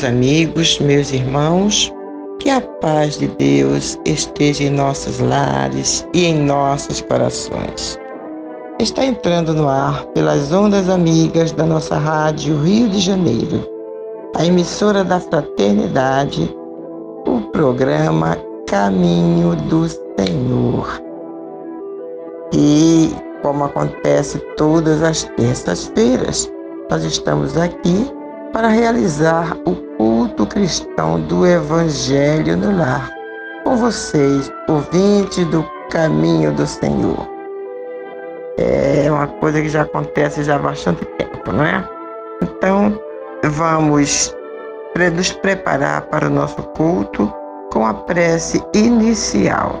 Meus amigos, meus irmãos, que a paz de Deus esteja em nossos lares e em nossos corações. Está entrando no ar pelas ondas amigas da nossa rádio Rio de Janeiro, a emissora da Fraternidade, o programa Caminho do Senhor. E, como acontece todas as terças-feiras, nós estamos aqui para realizar o culto cristão do Evangelho no lar. Com vocês, ouvintes do caminho do Senhor. É uma coisa que já acontece já há bastante tempo, não é? Então, vamos nos preparar para o nosso culto com a prece inicial.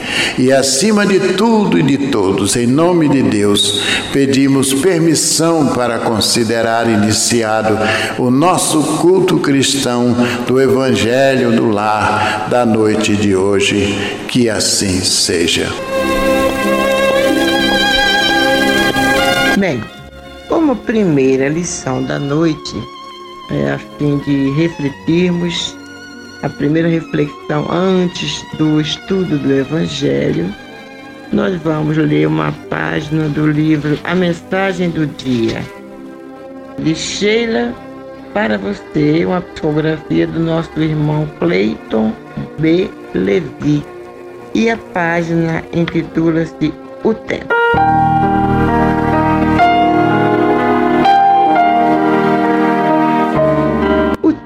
E acima de tudo e de todos, em nome de Deus, pedimos permissão para considerar iniciado o nosso culto cristão do Evangelho do Lar da noite de hoje. Que assim seja. Bem, como primeira lição da noite, é a fim de refletirmos a primeira reflexão antes do estudo do Evangelho, nós vamos ler uma página do livro A Mensagem do Dia, de Sheila para você, uma psicografia do nosso irmão Clayton B. Levi. E a página intitula-se O Tempo.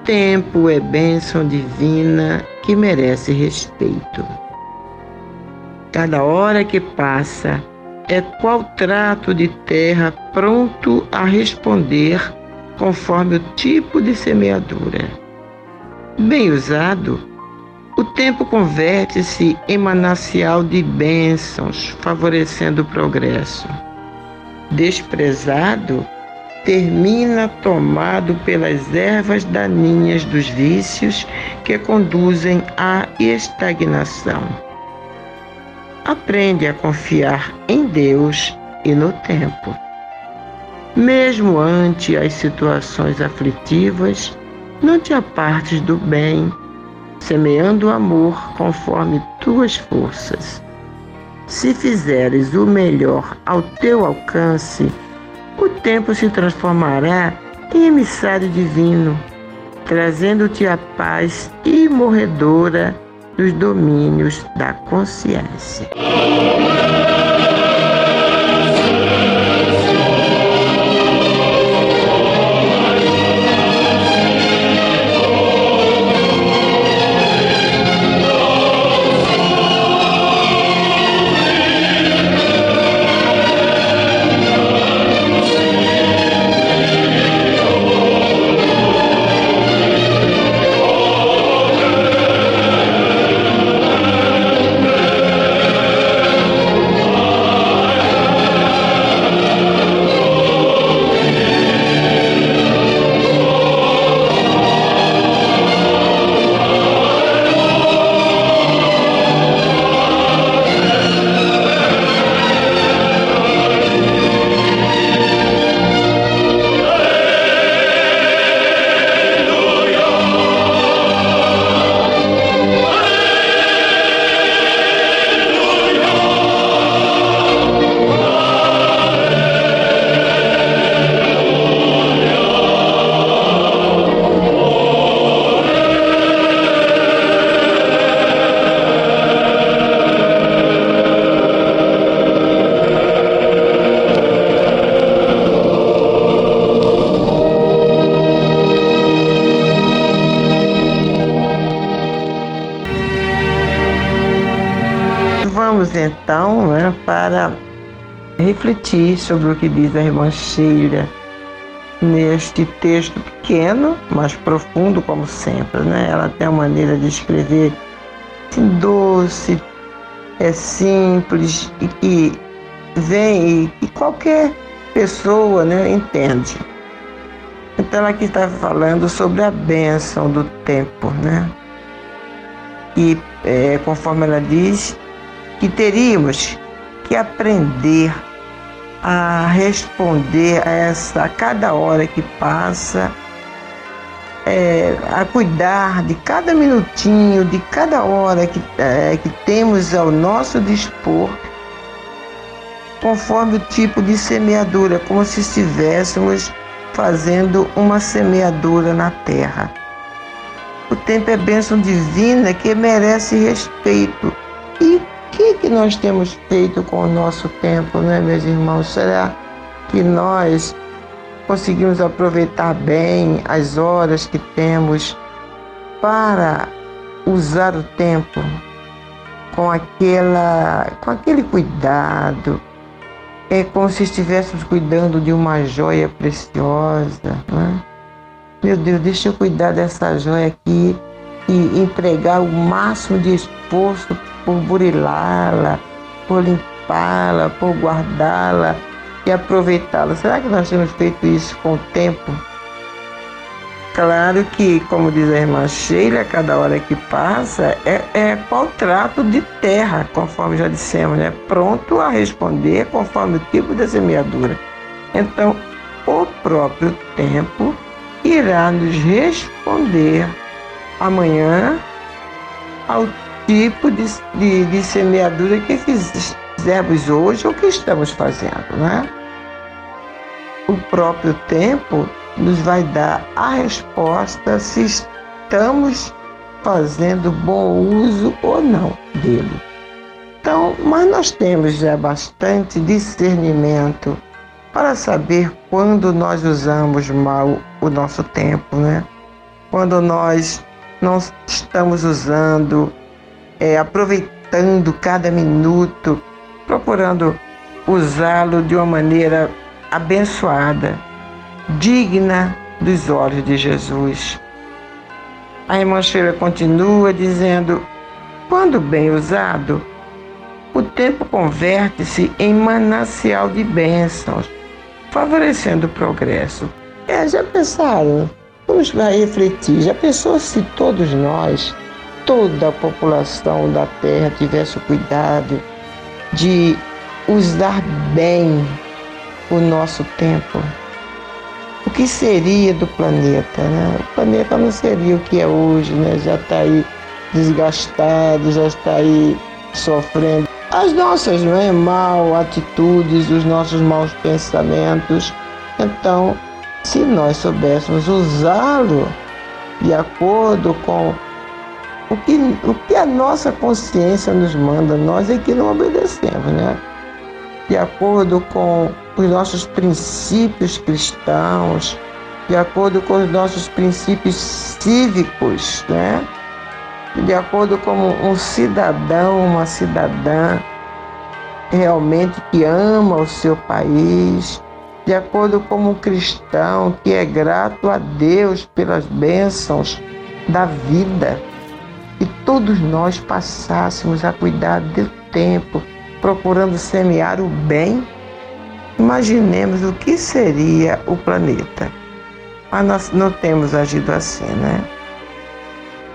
Tempo é bênção divina que merece respeito. Cada hora que passa é qual trato de terra pronto a responder conforme o tipo de semeadura. Bem usado, o tempo converte-se em manancial de bênçãos, favorecendo o progresso. Desprezado, termina tomado pelas ervas daninhas dos vícios que conduzem à estagnação. Aprende a confiar em Deus e no tempo. Mesmo ante as situações aflitivas, não te apartes do bem, semeando o amor conforme tuas forças. Se fizeres o melhor ao teu alcance, o tempo se transformará em emissário divino, trazendo-te a paz imorredora dos domínios da consciência. Refletir sobre o que diz a irmã Sheila neste texto pequeno, mas profundo como sempre. Né? Ela tem uma maneira de escrever assim, doce, é simples e que vem e que qualquer pessoa né, entende. Então ela aqui está falando sobre a bênção do tempo, né? E é, conforme ela diz, que teríamos que aprender a responder a essa a cada hora que passa, é, a cuidar de cada minutinho, de cada hora que, é, que temos ao nosso dispor, conforme o tipo de semeadura, como se estivéssemos fazendo uma semeadura na terra. O tempo é bênção divina que merece respeito que, nós temos feito com o nosso tempo, né, meus irmãos? Será que nós conseguimos aproveitar bem as horas que temos para usar o tempo com aquela com aquele cuidado é como se estivéssemos cuidando de uma joia preciosa né? meu Deus deixa eu cuidar dessa joia aqui e empregar o máximo de esforço por burilá-la, por limpá-la, por guardá-la e aproveitá-la. Será que nós temos feito isso com o tempo? Claro que, como diz a irmã Sheila, cada hora que passa é, é trato de terra, conforme já dissemos, né? pronto a responder conforme o tipo da semeadura. Então, o próprio tempo irá nos responder amanhã ao tipo de, de, de semeadura que fizemos hoje ou que estamos fazendo, né? O próprio tempo nos vai dar a resposta se estamos fazendo bom uso ou não dele. Então, mas nós temos já bastante discernimento para saber quando nós usamos mal o nosso tempo, né? Quando nós não estamos usando, é, aproveitando cada minuto, procurando usá-lo de uma maneira abençoada digna dos olhos de Jesus. A irmã Sheila continua dizendo: quando bem usado, o tempo converte-se em manancial de bênçãos, favorecendo o progresso. É, já pensaram? Vamos refletir. Já pensou se todos nós, toda a população da Terra, tivesse o cuidado de usar bem o nosso tempo? o que seria do planeta, né? O planeta não seria o que é hoje, né? Já está aí desgastado, já está aí sofrendo. As nossas não é, mal atitudes, os nossos maus pensamentos. Então, se nós soubéssemos usá-lo de acordo com o que, o que a nossa consciência nos manda, nós é que não obedecemos, né? De acordo com os nossos princípios cristãos, de acordo com os nossos princípios cívicos, né? de acordo com um cidadão, uma cidadã realmente que ama o seu país, de acordo com um cristão que é grato a Deus pelas bênçãos da vida. E todos nós passássemos a cuidar do tempo, procurando semear o bem Imaginemos o que seria o planeta. Mas nós não temos agido assim, né?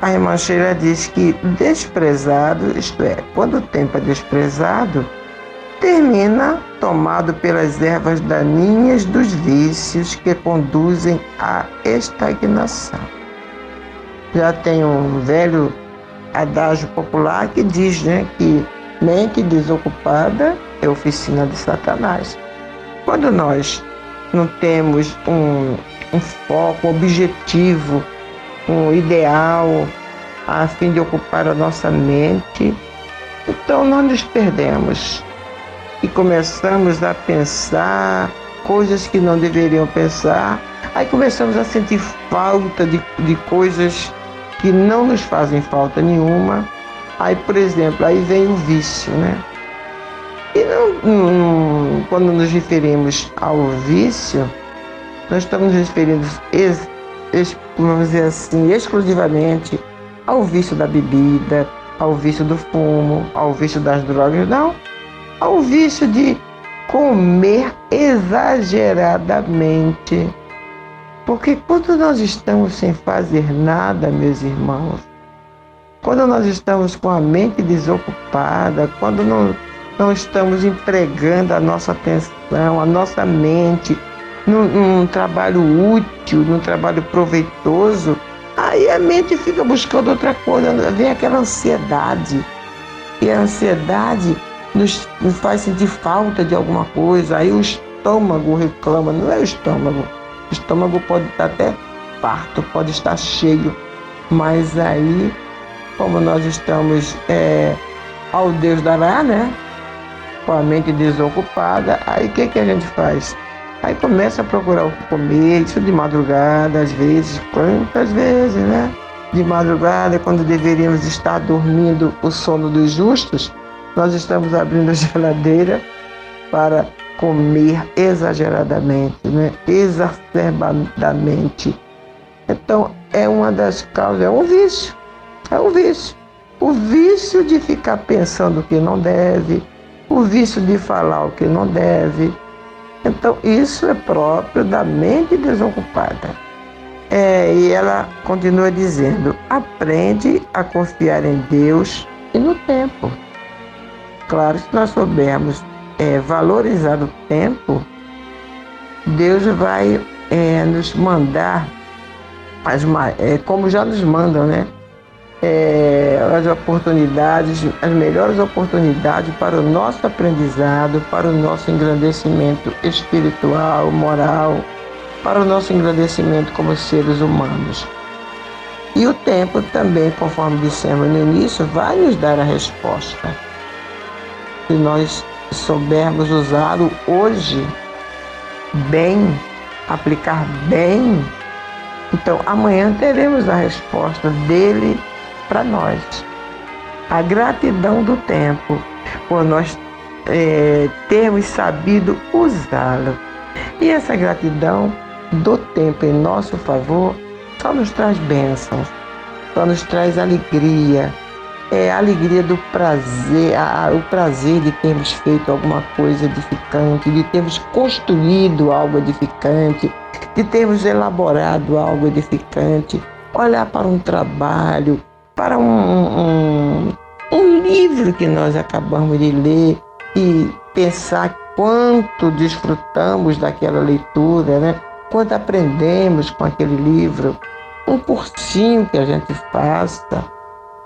A irmã Sheila diz que desprezado, isto é, quando o tempo é desprezado, termina tomado pelas ervas daninhas dos vícios que conduzem à estagnação. Já tem um velho adágio popular que diz né, que mente desocupada é oficina de Satanás. Quando nós não temos um, um foco, um objetivo, um ideal a fim de ocupar a nossa mente, então nós nos perdemos e começamos a pensar coisas que não deveriam pensar, aí começamos a sentir falta de, de coisas que não nos fazem falta nenhuma. Aí, por exemplo, aí vem o vício, né? E não, não, quando nos referimos ao vício, nós estamos referindo, ex, ex, vamos dizer assim, exclusivamente ao vício da bebida, ao vício do fumo, ao vício das drogas, não. Ao vício de comer exageradamente. Porque quando nós estamos sem fazer nada, meus irmãos, quando nós estamos com a mente desocupada, quando não não estamos empregando a nossa atenção, a nossa mente num, num trabalho útil, num trabalho proveitoso, aí a mente fica buscando outra coisa, vem aquela ansiedade. E a ansiedade nos, nos faz sentir falta de alguma coisa, aí o estômago reclama, não é o estômago. Estômago pode estar até farto, pode estar cheio, mas aí, como nós estamos é, ao Deus dará, né? com a mente desocupada, aí o que, que a gente faz? Aí começa a procurar o que comer, isso de madrugada, às vezes, quantas vezes, né? De madrugada, quando deveríamos estar dormindo o sono dos justos, nós estamos abrindo a geladeira para comer exageradamente, né? exacerbadamente. Então, é uma das causas, é um vício, é um vício. o vício de ficar pensando o que não deve, o vício de falar o que não deve. Então, isso é próprio da mente desocupada. É, e ela continua dizendo: aprende a confiar em Deus e no tempo. Claro, se nós soubermos é, valorizar o tempo, Deus vai é, nos mandar, as, é, como já nos mandam, né? É, as oportunidades, as melhores oportunidades para o nosso aprendizado, para o nosso engrandecimento espiritual, moral, para o nosso engrandecimento como seres humanos. E o tempo também, conforme dissemos no início, vai nos dar a resposta. Se nós soubermos usá-lo hoje bem, aplicar bem, então amanhã teremos a resposta dele para nós. A gratidão do tempo por nós é, termos sabido usá-lo. E essa gratidão do tempo em nosso favor só nos traz bênçãos, só nos traz alegria, é a alegria do prazer, a, o prazer de termos feito alguma coisa edificante, de termos construído algo edificante, de termos elaborado algo edificante, olhar para um trabalho, para um, um, um livro que nós acabamos de ler e pensar quanto desfrutamos daquela leitura, né? quanto aprendemos com aquele livro, um cursinho que a gente faça.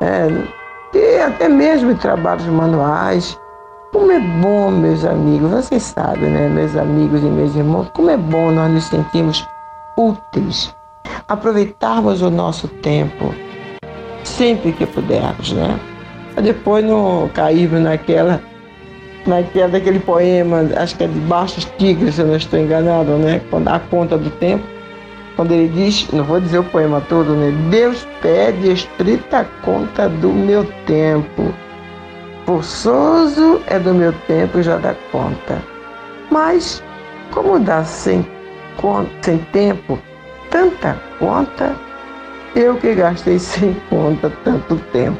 É, e até mesmo em trabalhos manuais. Como é bom, meus amigos, vocês sabem, né, meus amigos e meus irmãos, como é bom nós nos sentirmos úteis, aproveitarmos o nosso tempo sempre que pudermos, né? Depois não cairmos naquela, naquela, daquele poema, acho que é de Baixos Tigres, se eu não estou enganado, né? Dá conta do tempo quando ele diz, não vou dizer o poema todo, né? Deus pede estrita conta do meu tempo. Forçoso é do meu tempo já dá conta. Mas como dá sem, conta, sem tempo tanta conta, eu que gastei sem conta tanto tempo.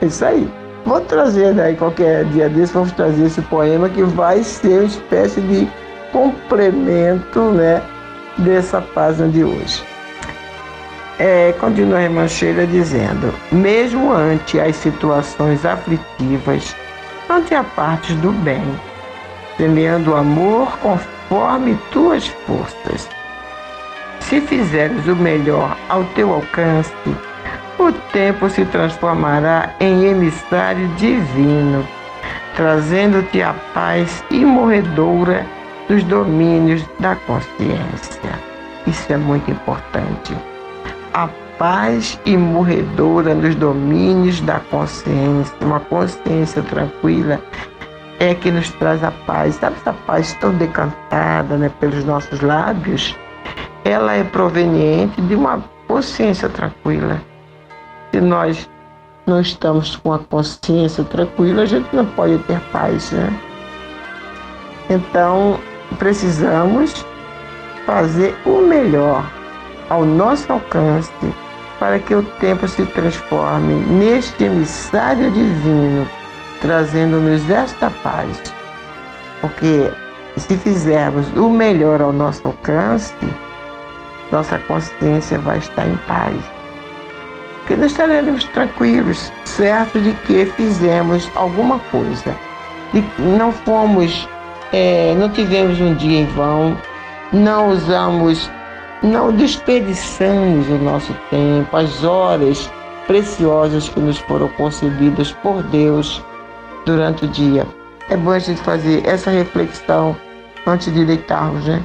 É isso aí. Vou trazer aí qualquer dia desse, vamos trazer esse poema que vai ser uma espécie de complemento, né? Dessa página de hoje. É, continua a irmã Sheila dizendo: mesmo ante as situações aflitivas, não te apartes do bem, semeando amor conforme tuas forças. Se fizeres o melhor ao teu alcance, o tempo se transformará em emissário divino, trazendo-te a paz imorredoura dos domínios da consciência. Isso é muito importante. A paz imorredora nos domínios da consciência, uma consciência tranquila, é que nos traz a paz. Sabe essa paz tão decantada né, pelos nossos lábios? Ela é proveniente de uma consciência tranquila. Se nós não estamos com a consciência tranquila, a gente não pode ter paz, né? Então, precisamos fazer o melhor ao nosso alcance para que o tempo se transforme neste emissário divino, trazendo-nos esta paz. Porque se fizermos o melhor ao nosso alcance, nossa consciência vai estar em paz. Porque nós estaremos tranquilos, certos de que fizemos alguma coisa, que não fomos é, não tivemos um dia em vão, não usamos, não desperdiçamos o nosso tempo, as horas preciosas que nos foram concedidas por Deus durante o dia. É bom a gente fazer essa reflexão antes de deitarmos, né?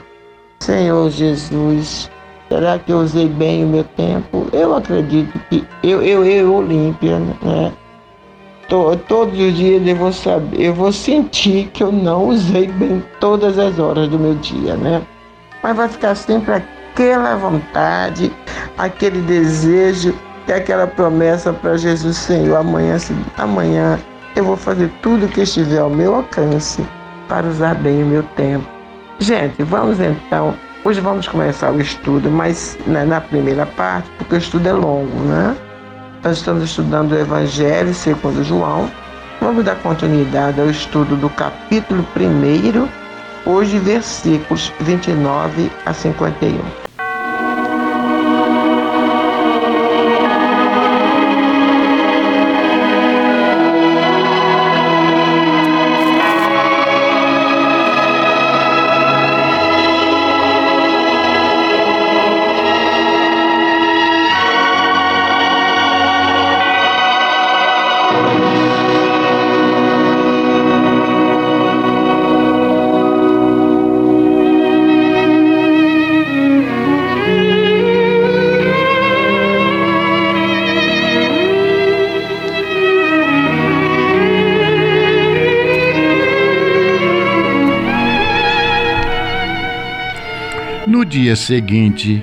Senhor Jesus, será que eu usei bem o meu tempo? Eu acredito que eu, eu, eu, Olímpia, né? Todos os dias eu vou saber, eu vou sentir que eu não usei bem todas as horas do meu dia, né? Mas vai ficar sempre aquela vontade, aquele desejo e aquela promessa para Jesus, Senhor, amanhã, amanhã eu vou fazer tudo que estiver ao meu alcance para usar bem o meu tempo. Gente, vamos então. Hoje vamos começar o estudo, mas na primeira parte, porque o estudo é longo, né? Nós estamos estudando o Evangelho segundo João. Vamos dar continuidade ao estudo do capítulo 1, hoje versículos 29 a 51. Seguinte,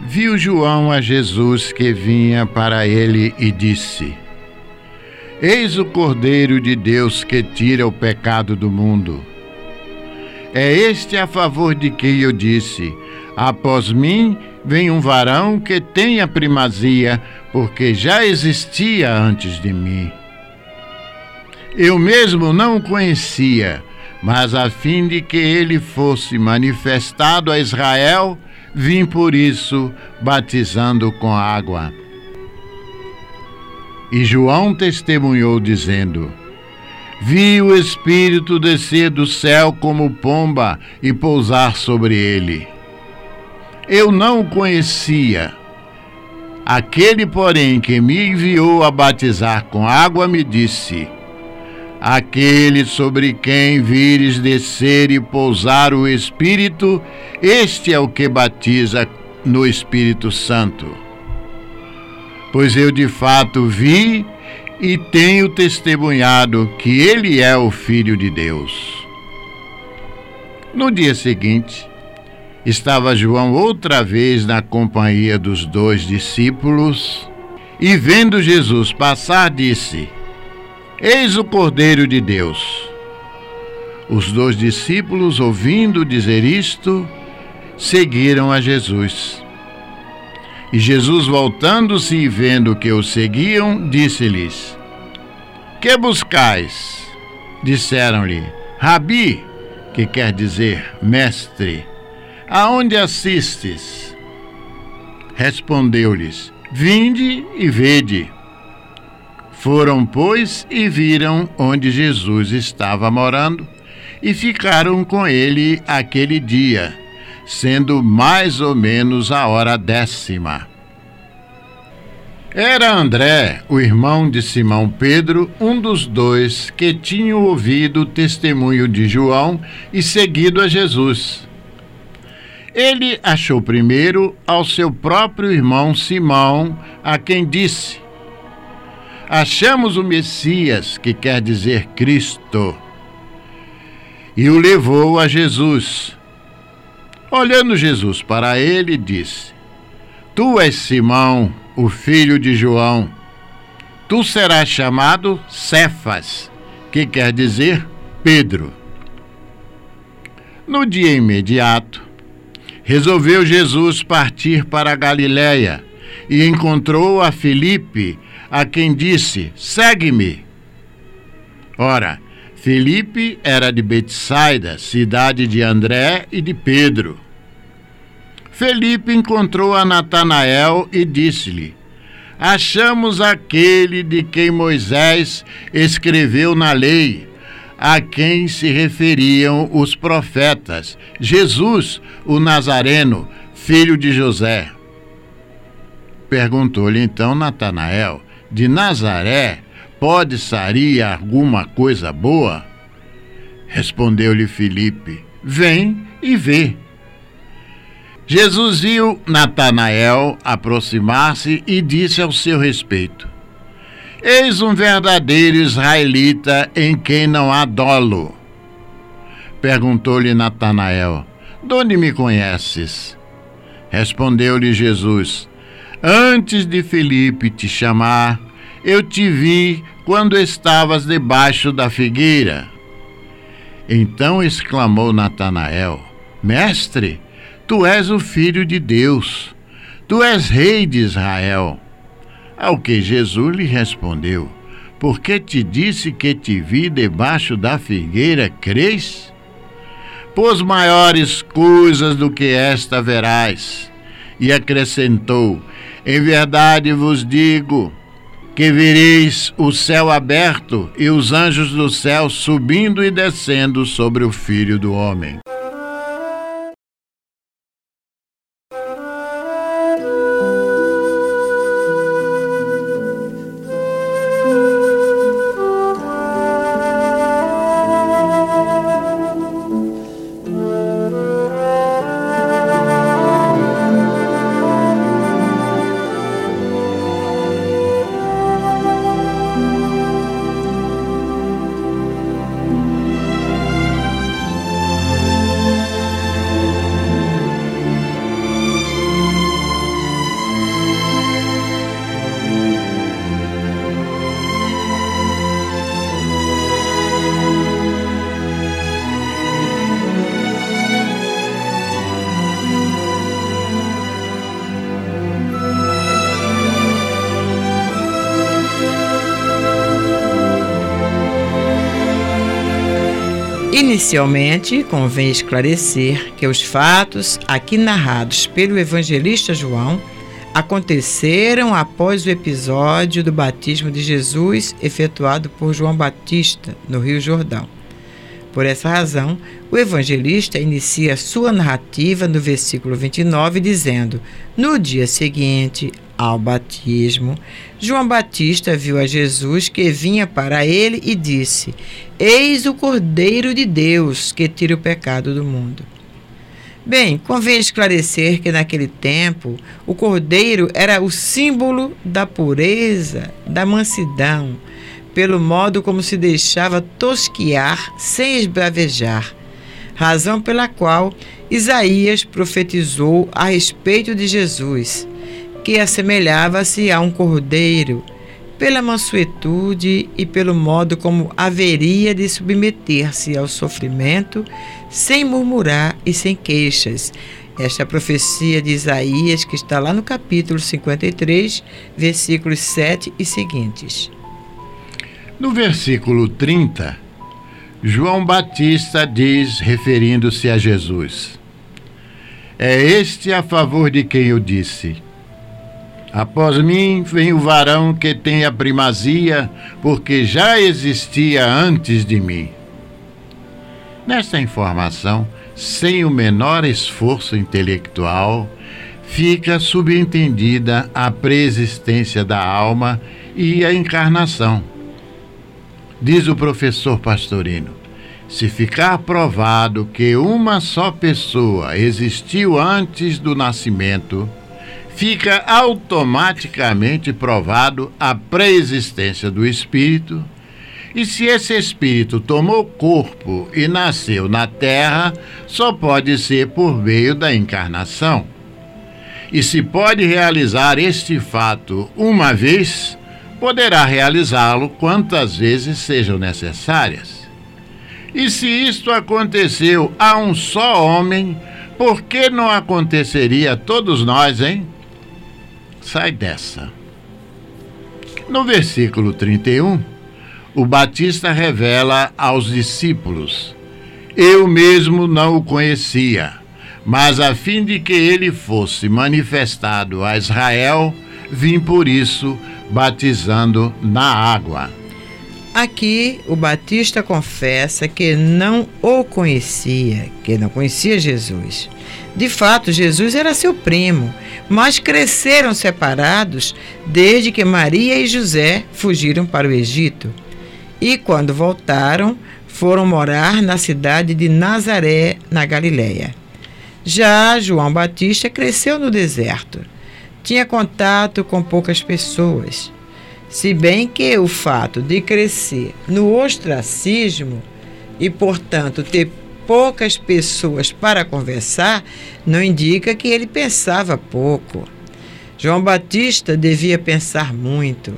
viu João a Jesus que vinha para ele e disse: Eis o Cordeiro de Deus que tira o pecado do mundo. É este a favor de que eu disse: Após mim vem um varão que tem a primazia, porque já existia antes de mim. Eu mesmo não o conhecia mas a fim de que ele fosse manifestado a Israel, vim por isso batizando com água. E João testemunhou, dizendo: Vi o Espírito descer do céu como pomba e pousar sobre ele. Eu não o conhecia. Aquele, porém, que me enviou a batizar com água, me disse: Aquele sobre quem vires descer e pousar o Espírito, este é o que batiza no Espírito Santo. Pois eu de fato vi e tenho testemunhado que ele é o Filho de Deus. No dia seguinte, estava João outra vez na companhia dos dois discípulos e, vendo Jesus passar, disse: Eis o Cordeiro de Deus. Os dois discípulos, ouvindo dizer isto, seguiram a Jesus. E Jesus, voltando-se e vendo que o seguiam, disse-lhes: Que buscais? Disseram-lhe: Rabi, que quer dizer mestre, aonde assistes? Respondeu-lhes: Vinde e vede. Foram, pois, e viram onde Jesus estava morando e ficaram com ele aquele dia, sendo mais ou menos a hora décima. Era André, o irmão de Simão Pedro, um dos dois que tinham ouvido o testemunho de João e seguido a Jesus. Ele achou primeiro ao seu próprio irmão Simão, a quem disse: achamos o Messias, que quer dizer Cristo, e o levou a Jesus. Olhando Jesus para ele, disse: Tu és Simão, o filho de João. Tu serás chamado Cefas, que quer dizer Pedro. No dia imediato, resolveu Jesus partir para a Galiléia e encontrou a Filipe, a quem disse: Segue-me. Ora, Felipe era de Betsaida, cidade de André e de Pedro. Felipe encontrou a Natanael e disse-lhe: Achamos aquele de quem Moisés escreveu na lei, a quem se referiam os profetas, Jesus, o Nazareno, filho de José. Perguntou-lhe então Natanael: de Nazaré pode sair alguma coisa boa? Respondeu-lhe Filipe: Vem e vê. Jesus viu Natanael aproximar-se e disse ao seu respeito: Eis um verdadeiro israelita em quem não há dolo. Perguntou-lhe Natanael: De onde me conheces? Respondeu-lhe Jesus: Antes de Felipe te chamar, eu te vi quando estavas debaixo da figueira. Então exclamou Natanael: Mestre, tu és o filho de Deus, tu és rei de Israel. Ao que Jesus lhe respondeu: Porque te disse que te vi debaixo da figueira, crês? Pois maiores coisas do que esta verás. E acrescentou: Em verdade vos digo que vereis o céu aberto e os anjos do céu subindo e descendo sobre o Filho do Homem. Inicialmente, convém esclarecer que os fatos aqui narrados pelo evangelista João aconteceram após o episódio do batismo de Jesus efetuado por João Batista no Rio Jordão. Por essa razão, o evangelista inicia sua narrativa no versículo 29 dizendo: No dia seguinte ao batismo, João Batista viu a Jesus que vinha para ele e disse: Eis o Cordeiro de Deus que tira o pecado do mundo. Bem, convém esclarecer que naquele tempo o cordeiro era o símbolo da pureza, da mansidão, pelo modo como se deixava tosquiar sem esbravejar, razão pela qual Isaías profetizou a respeito de Jesus, que assemelhava-se a um cordeiro, pela mansuetude e pelo modo como haveria de submeter-se ao sofrimento, sem murmurar e sem queixas. Esta é profecia de Isaías, que está lá no capítulo 53, versículos 7 e seguintes. No versículo 30, João Batista diz, referindo-se a Jesus: É este a favor de quem eu disse. Após mim vem o varão que tem a primazia, porque já existia antes de mim. Nesta informação, sem o menor esforço intelectual, fica subentendida a preexistência da alma e a encarnação Diz o professor Pastorino: se ficar provado que uma só pessoa existiu antes do nascimento, fica automaticamente provado a preexistência do espírito. E se esse espírito tomou corpo e nasceu na terra, só pode ser por meio da encarnação. E se pode realizar este fato uma vez, poderá realizá-lo quantas vezes sejam necessárias. E se isto aconteceu a um só homem, por que não aconteceria a todos nós, hein? Sai dessa. No versículo 31, o Batista revela aos discípulos: Eu mesmo não o conhecia, mas a fim de que ele fosse manifestado a Israel, vim por isso batizando na água. Aqui o Batista confessa que não o conhecia, que não conhecia Jesus. De fato, Jesus era seu primo, mas cresceram separados desde que Maria e José fugiram para o Egito. E quando voltaram, foram morar na cidade de Nazaré, na Galiléia. Já João Batista cresceu no deserto tinha contato com poucas pessoas. Se bem que o fato de crescer no ostracismo e, portanto, ter poucas pessoas para conversar, não indica que ele pensava pouco. João Batista devia pensar muito.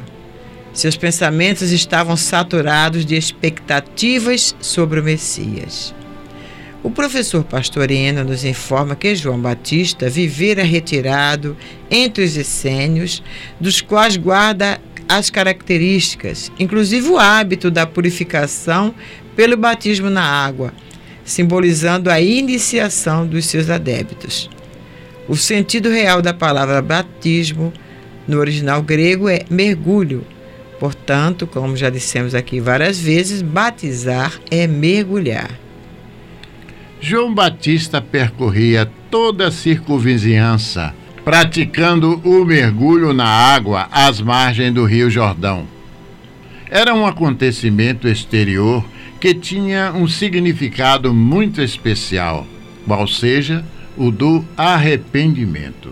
Seus pensamentos estavam saturados de expectativas sobre o Messias. O professor Pastorino nos informa que João Batista vivera retirado entre os essênios, dos quais guarda as características, inclusive o hábito da purificação pelo batismo na água, simbolizando a iniciação dos seus adébitos. O sentido real da palavra batismo no original grego é mergulho. Portanto, como já dissemos aqui várias vezes, batizar é mergulhar. João Batista percorria toda a circunvizinhança, praticando o mergulho na água às margens do Rio Jordão. Era um acontecimento exterior que tinha um significado muito especial, qual seja, o do arrependimento.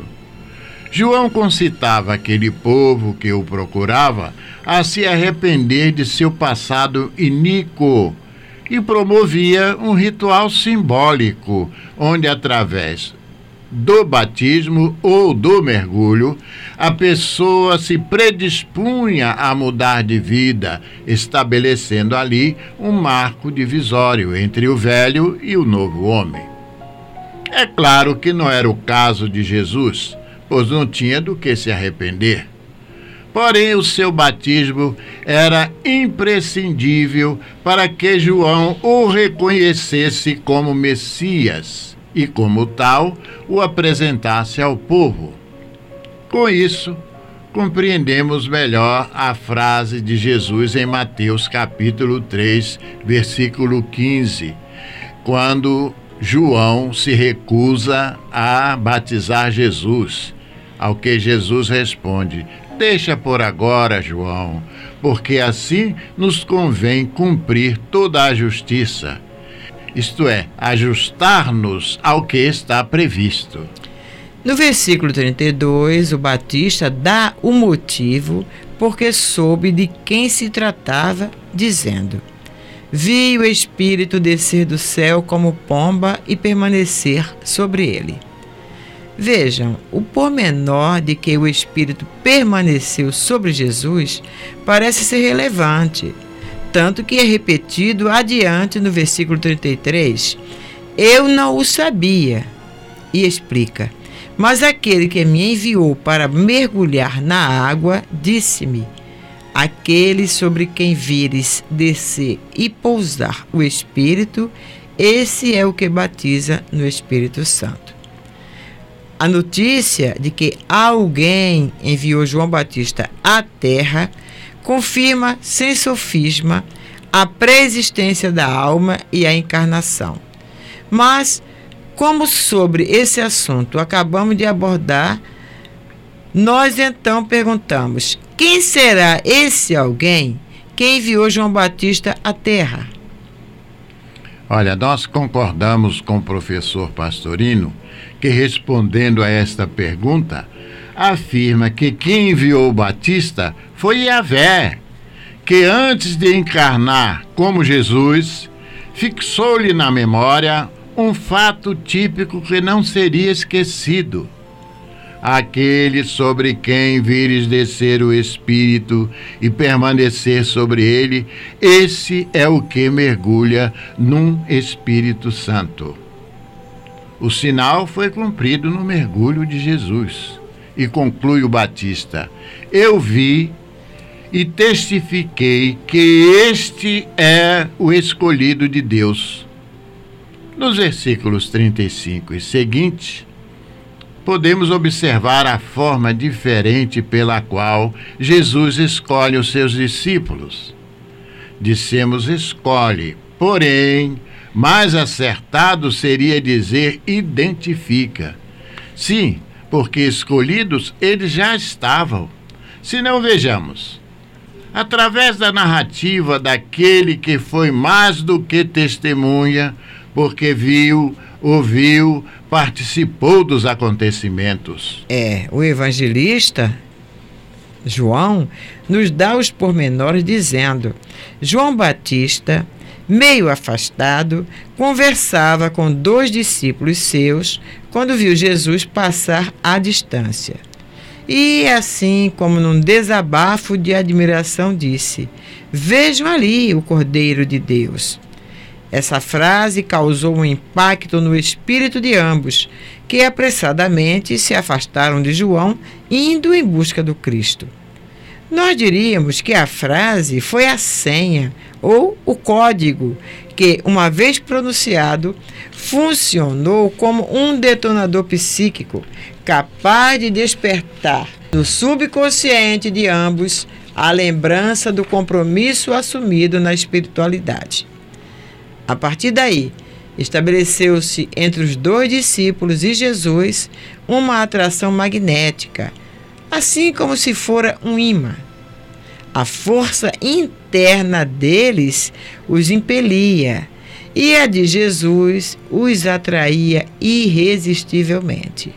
João concitava aquele povo que o procurava a se arrepender de seu passado iníquo e promovia um ritual simbólico, onde, através do batismo ou do mergulho, a pessoa se predispunha a mudar de vida, estabelecendo ali um marco divisório entre o velho e o novo homem. É claro que não era o caso de Jesus, pois não tinha do que se arrepender. Porém, o seu batismo era imprescindível para que João o reconhecesse como Messias e, como tal, o apresentasse ao povo. Com isso, compreendemos melhor a frase de Jesus em Mateus capítulo 3, versículo 15, quando João se recusa a batizar Jesus. Ao que Jesus responde: Deixa por agora, João, porque assim nos convém cumprir toda a justiça. Isto é, ajustar-nos ao que está previsto. No versículo 32, o Batista dá o motivo porque soube de quem se tratava, dizendo: Vi o Espírito descer do céu como pomba e permanecer sobre ele. Vejam, o pormenor de que o Espírito permaneceu sobre Jesus parece ser relevante, tanto que é repetido adiante no versículo 33. Eu não o sabia. E explica. Mas aquele que me enviou para mergulhar na água disse-me: Aquele sobre quem vires descer e pousar o Espírito, esse é o que batiza no Espírito Santo. A notícia de que alguém enviou João Batista à Terra confirma, sem sofisma, a preexistência da alma e a encarnação. Mas, como sobre esse assunto acabamos de abordar, nós então perguntamos: quem será esse alguém que enviou João Batista à Terra? Olha, nós concordamos com o professor Pastorino que, respondendo a esta pergunta, afirma que quem enviou Batista foi Yahvé, que antes de encarnar como Jesus, fixou-lhe na memória um fato típico que não seria esquecido. Aquele sobre quem vires descer o Espírito e permanecer sobre ele, esse é o que mergulha num Espírito Santo. O sinal foi cumprido no mergulho de Jesus. E conclui o Batista: Eu vi e testifiquei que este é o escolhido de Deus. Nos versículos 35 e seguintes, podemos observar a forma diferente pela qual Jesus escolhe os seus discípulos. Dissemos escolhe, porém, mais acertado seria dizer identifica. Sim, porque escolhidos eles já estavam. Se não vejamos, através da narrativa daquele que foi mais do que testemunha, porque viu, ouviu, participou dos acontecimentos. É, o evangelista João nos dá os pormenores dizendo: João Batista meio afastado, conversava com dois discípulos seus quando viu Jesus passar à distância. E assim, como num desabafo de admiração, disse: Vejam ali o Cordeiro de Deus. Essa frase causou um impacto no espírito de ambos, que apressadamente se afastaram de João, indo em busca do Cristo. Nós diríamos que a frase foi a senha ou o código que, uma vez pronunciado, funcionou como um detonador psíquico capaz de despertar no subconsciente de ambos a lembrança do compromisso assumido na espiritualidade. A partir daí, estabeleceu-se entre os dois discípulos e Jesus uma atração magnética, assim como se fora um imã. A força interna deles os impelia e a de Jesus os atraía irresistivelmente.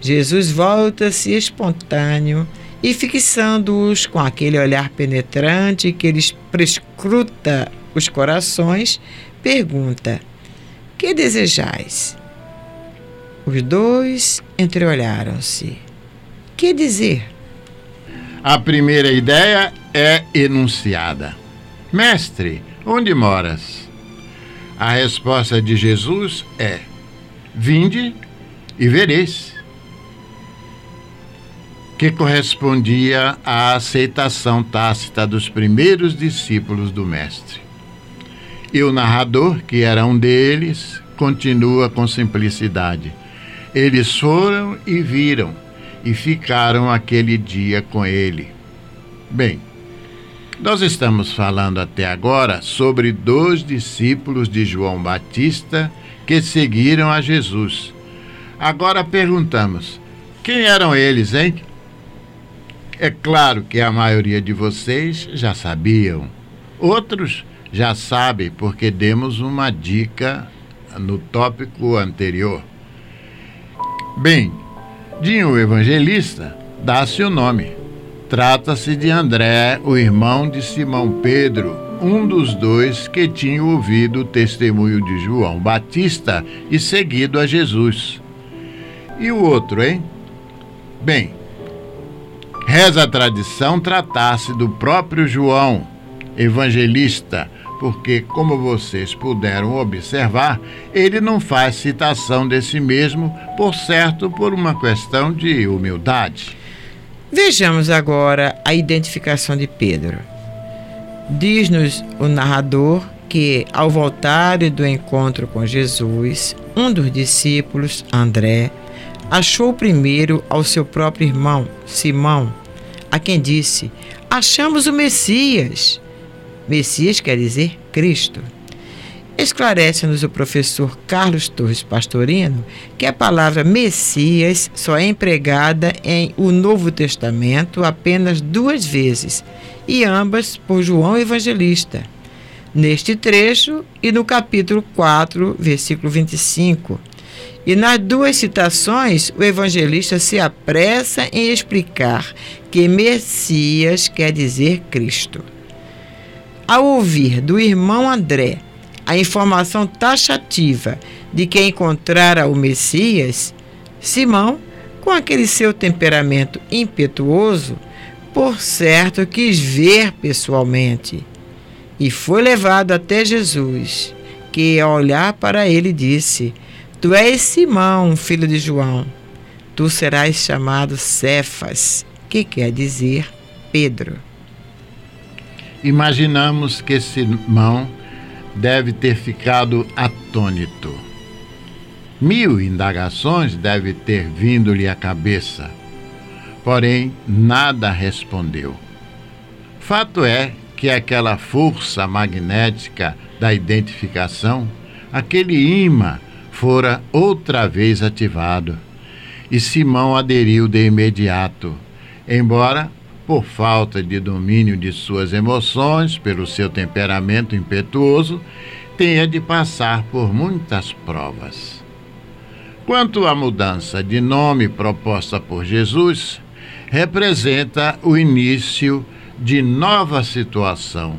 Jesus volta-se espontâneo e fixando-os com aquele olhar penetrante que lhes prescruta os corações, pergunta: Que desejais? Os dois entreolharam-se. Que dizer? A primeira ideia é enunciada: Mestre, onde moras? A resposta de Jesus é: Vinde e vereis que correspondia à aceitação tácita dos primeiros discípulos do Mestre. E o narrador, que era um deles, continua com simplicidade. Eles foram e viram, e ficaram aquele dia com ele. Bem, nós estamos falando até agora sobre dois discípulos de João Batista que seguiram a Jesus. Agora perguntamos: quem eram eles, hein? É claro que a maioria de vocês já sabiam. Outros já sabem porque demos uma dica no tópico anterior. Bem, Dinho Evangelista dá-se o nome. Trata-se de André, o irmão de Simão Pedro, um dos dois que tinha ouvido o testemunho de João Batista e seguido a Jesus. E o outro, hein? Bem, Reza a tradição tratasse do próprio João, evangelista, porque, como vocês puderam observar, ele não faz citação desse mesmo, por certo, por uma questão de humildade. Vejamos agora a identificação de Pedro. Diz-nos o narrador que, ao voltar do encontro com Jesus, um dos discípulos, André, achou primeiro ao seu próprio irmão, Simão, a quem disse: Achamos o Messias. Messias quer dizer Cristo. Esclarece-nos o professor Carlos Torres Pastorino que a palavra Messias só é empregada em o Novo Testamento apenas duas vezes, e ambas por João Evangelista. Neste trecho e no capítulo 4, versículo 25, e nas duas citações, o evangelista se apressa em explicar que Messias quer dizer Cristo. Ao ouvir do irmão André a informação taxativa de que encontrara o Messias, Simão, com aquele seu temperamento impetuoso, por certo quis ver pessoalmente e foi levado até Jesus, que, ao olhar para ele, disse: Tu és Simão, filho de João. Tu serás chamado Cefas, que quer dizer Pedro. Imaginamos que Simão deve ter ficado atônito. Mil indagações devem ter vindo-lhe à cabeça, porém nada respondeu. Fato é que aquela força magnética da identificação, aquele imã fora outra vez ativado e Simão aderiu de imediato, embora, por falta de domínio de suas emoções, pelo seu temperamento impetuoso, tenha de passar por muitas provas. Quanto à mudança de nome proposta por Jesus, representa o início de nova situação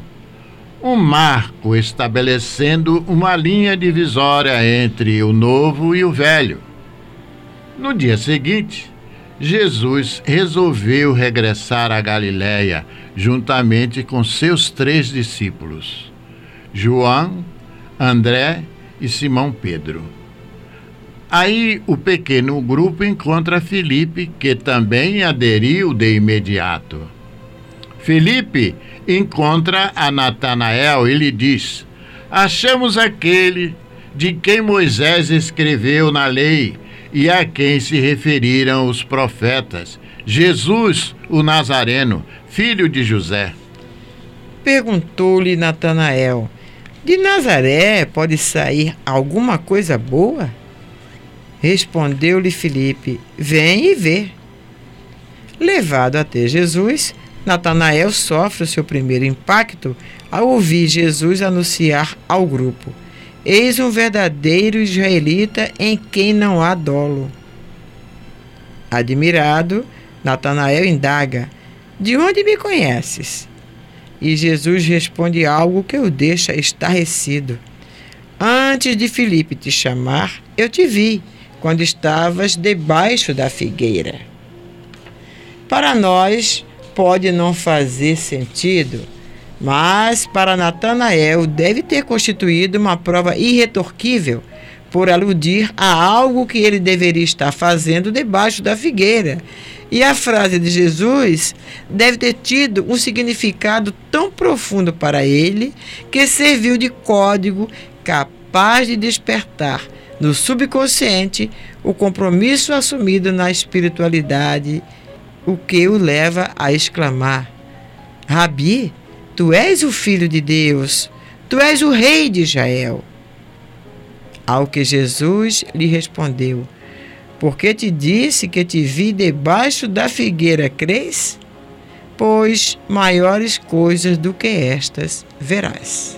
um marco estabelecendo uma linha divisória entre o novo e o velho. No dia seguinte, Jesus resolveu regressar a Galiléia juntamente com seus três discípulos: João, André e Simão Pedro. Aí o pequeno grupo encontra Felipe, que também aderiu de imediato. Felipe encontra a Natanael e lhe diz: Achamos aquele de quem Moisés escreveu na lei e a quem se referiram os profetas, Jesus, o Nazareno, filho de José. Perguntou-lhe Natanael: De Nazaré pode sair alguma coisa boa? Respondeu-lhe Filipe: Vem e vê. Levado até Jesus, Natanael sofre o seu primeiro impacto ao ouvir Jesus anunciar ao grupo: Eis um verdadeiro israelita em quem não há dolo. Admirado, Natanael indaga: De onde me conheces? E Jesus responde algo que o deixa estarrecido. Antes de Filipe te chamar, eu te vi, quando estavas debaixo da figueira. Para nós, pode não fazer sentido, mas para Natanael deve ter constituído uma prova irretorquível por aludir a algo que ele deveria estar fazendo debaixo da figueira. E a frase de Jesus deve ter tido um significado tão profundo para ele que serviu de código capaz de despertar no subconsciente o compromisso assumido na espiritualidade o que o leva a exclamar: Rabi, tu és o filho de Deus, tu és o rei de Israel. Ao que Jesus lhe respondeu: Porque te disse que te vi debaixo da figueira, crês? Pois maiores coisas do que estas verás.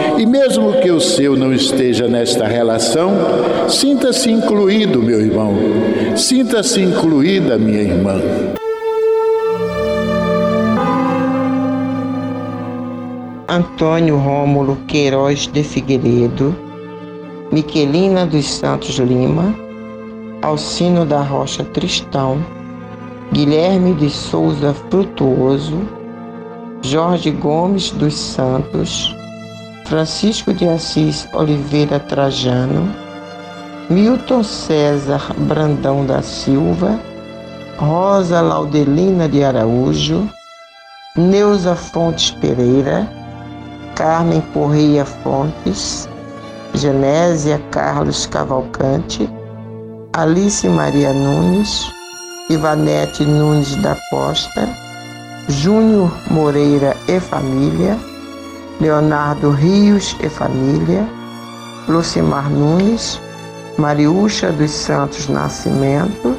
e, mesmo que o seu não esteja nesta relação, sinta-se incluído, meu irmão, sinta-se incluída, minha irmã. Antônio Rômulo Queiroz de Figueiredo, Miquelina dos Santos Lima, Alcino da Rocha Tristão, Guilherme de Souza Frutuoso, Jorge Gomes dos Santos, Francisco de Assis Oliveira Trajano, Milton César Brandão da Silva, Rosa Laudelina de Araújo, Neuza Fontes Pereira, Carmen Correia Fontes, Genésia Carlos Cavalcante, Alice Maria Nunes, Ivanete Nunes da Costa, Júnior Moreira e família, Leonardo Rios e família, Lucimar Nunes, Mariúcha dos Santos Nascimento,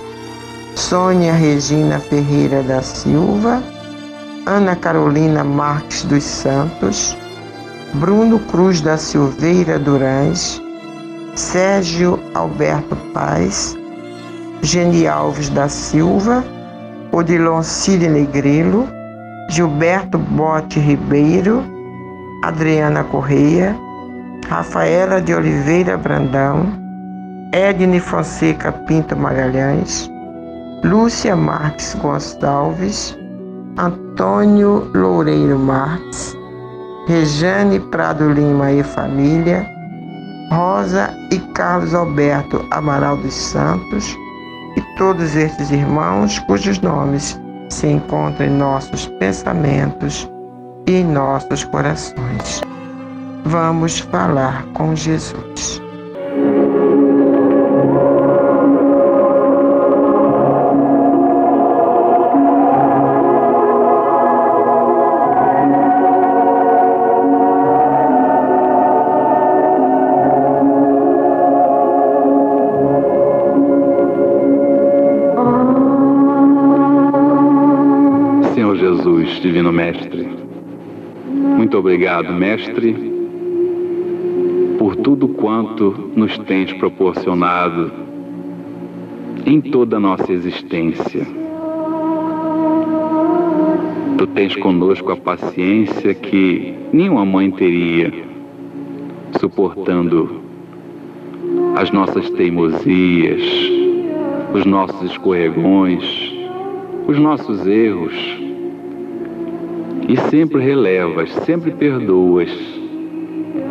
Sônia Regina Ferreira da Silva, Ana Carolina Marques dos Santos, Bruno Cruz da Silveira Durães, Sérgio Alberto Paz, Geni Alves da Silva, Odilon Sidney Grilo, Gilberto Bote Ribeiro, Adriana Correia, Rafaela de Oliveira Brandão, Edne Fonseca Pinto Magalhães, Lúcia Marques Gonçalves, Antônio Loureiro Marques, Rejane Prado Lima e família, Rosa e Carlos Alberto Amaral dos Santos e todos estes irmãos cujos nomes se encontram em nossos pensamentos e nossos corações. Vamos falar com Jesus. Divino Mestre. Obrigado, Mestre, por tudo quanto nos tens proporcionado em toda a nossa existência. Tu tens conosco a paciência que nenhuma mãe teria, suportando as nossas teimosias, os nossos escorregões, os nossos erros e sempre relevas, sempre perdoas,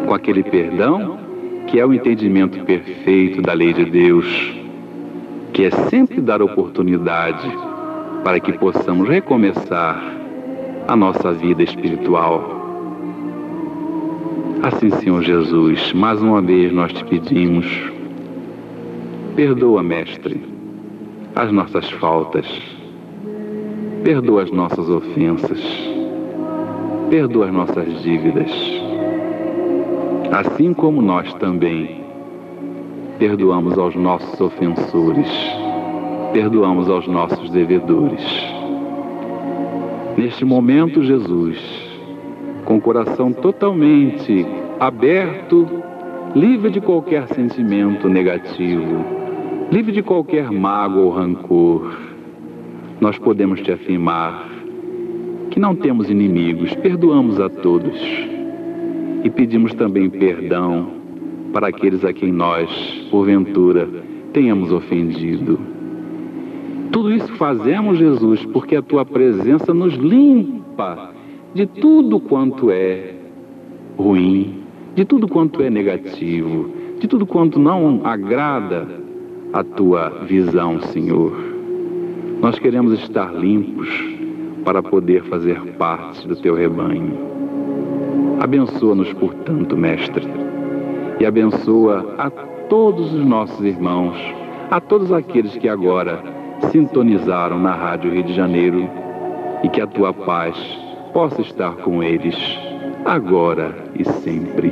com aquele perdão que é o entendimento perfeito da lei de Deus, que é sempre dar oportunidade para que possamos recomeçar a nossa vida espiritual. Assim, Senhor Jesus, mais uma vez nós te pedimos, perdoa, Mestre, as nossas faltas, perdoa as nossas ofensas perdoa as nossas dívidas, assim como nós também perdoamos aos nossos ofensores, perdoamos aos nossos devedores. Neste momento, Jesus, com o coração totalmente aberto, livre de qualquer sentimento negativo, livre de qualquer mágoa ou rancor, nós podemos te afirmar que não temos inimigos, perdoamos a todos e pedimos também perdão para aqueles a quem nós, porventura, tenhamos ofendido. Tudo isso fazemos, Jesus, porque a tua presença nos limpa de tudo quanto é ruim, de tudo quanto é negativo, de tudo quanto não agrada a tua visão, Senhor. Nós queremos estar limpos para poder fazer parte do teu rebanho. Abençoa-nos, portanto, Mestre, e abençoa a todos os nossos irmãos, a todos aqueles que agora sintonizaram na Rádio Rio de Janeiro e que a tua paz possa estar com eles, agora e sempre.